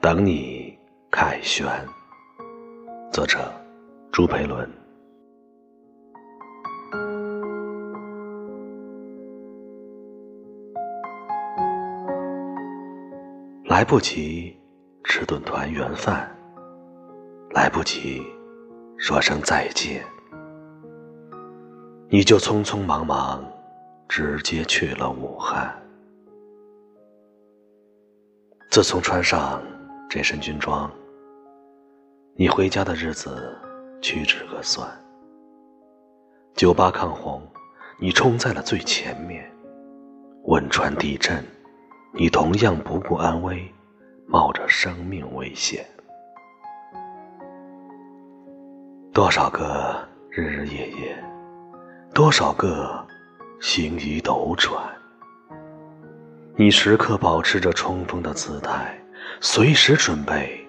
等你，凯旋。作者：朱培伦。来不及吃顿团圆饭，来不及说声再见，你就匆匆忙忙直接去了武汉。自从穿上这身军装，你回家的日子屈指可算。酒吧抗洪，你冲在了最前面；汶川地震，你同样不顾安危，冒着生命危险。多少个日日夜夜，多少个星移斗转，你时刻保持着冲锋的姿态，随时准备。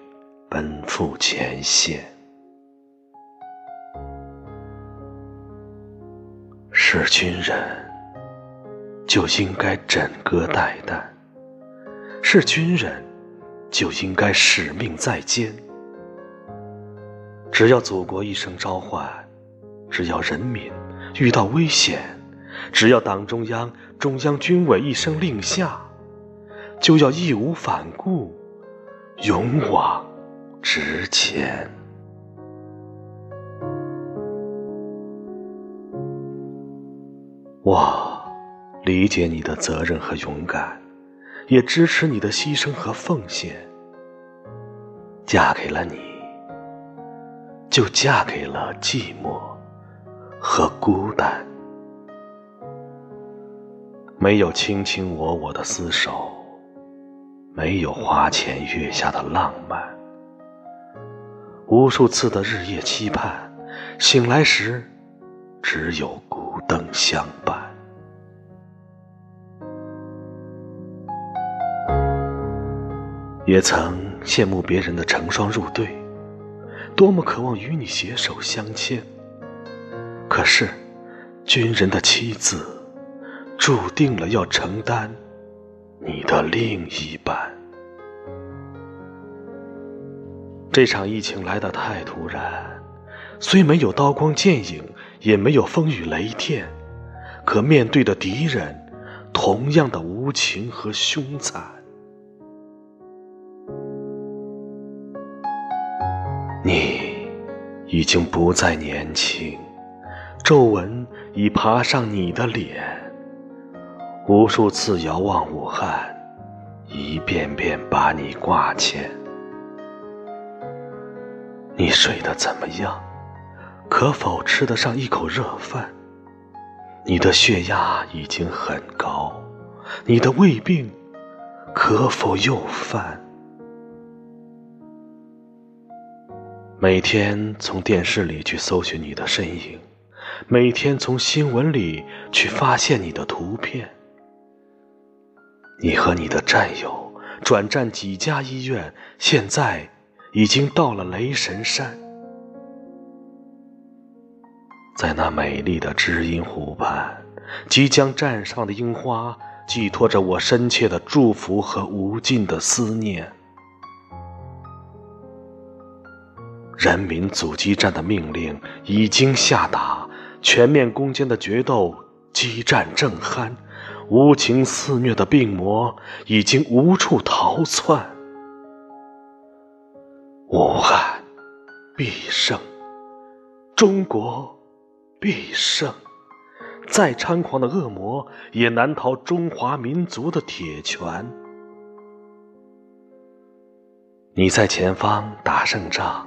奔赴前线，是军人就应该枕戈待旦，是军人就应该使命在肩。只要祖国一声召唤，只要人民遇到危险，只要党中央、中央军委一声令下，就要义无反顾，勇往。直前。我理解你的责任和勇敢，也支持你的牺牲和奉献。嫁给了你，就嫁给了寂寞和孤单。没有卿卿我我的厮守，没有花前月下的浪漫。无数次的日夜期盼，醒来时只有孤灯相伴。也曾羡慕别人的成双入对，多么渴望与你携手相牵。可是，军人的妻子注定了要承担你的另一半。这场疫情来得太突然，虽没有刀光剑影，也没有风雨雷电，可面对的敌人同样的无情和凶残。你已经不再年轻，皱纹已爬上你的脸，无数次遥望武汉，一遍遍把你挂牵。你睡得怎么样？可否吃得上一口热饭？你的血压已经很高，你的胃病可否又犯？每天从电视里去搜寻你的身影，每天从新闻里去发现你的图片。你和你的战友转战几家医院，现在。已经到了雷神山，在那美丽的知音湖畔，即将绽放的樱花，寄托着我深切的祝福和无尽的思念。人民阻击战的命令已经下达，全面攻坚的决斗激战正酣，无情肆虐的病魔已经无处逃窜。武汉必胜，中国必胜。再猖狂的恶魔也难逃中华民族的铁拳。你在前方打胜仗，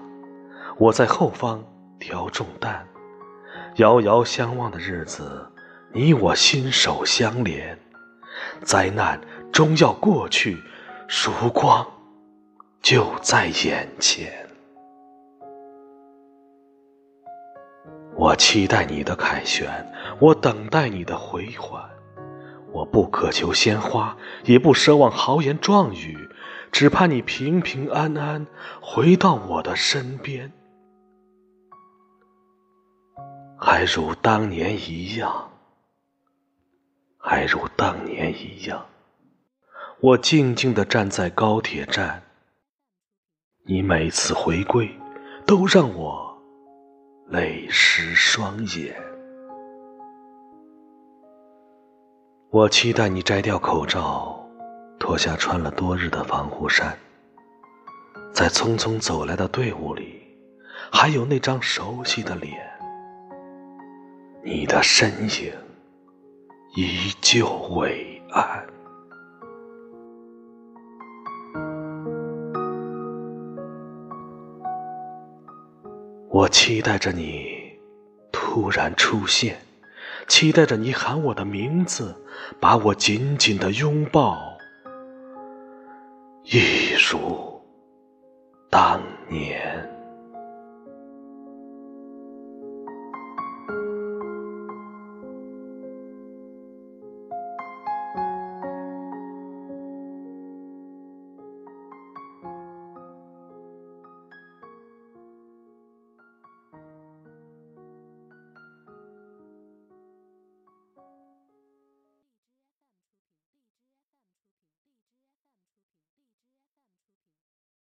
我在后方挑重担。遥遥相望的日子，你我心手相连。灾难终要过去，曙光。就在眼前，我期待你的凯旋，我等待你的回还。我不渴求鲜花，也不奢望豪言壮语，只盼你平平安安回到我的身边，还如当年一样还如当年一样。我静静地站在高铁站，你每次回归都让我泪湿双眼。我期待你摘掉口罩，脱下穿了多日的防护衫，在匆匆走来的队伍里，还有那张熟悉的脸，你的身影依旧伟岸。我期待着你突然出现，期待着你喊我的名字，把我紧紧的拥抱，一如当年。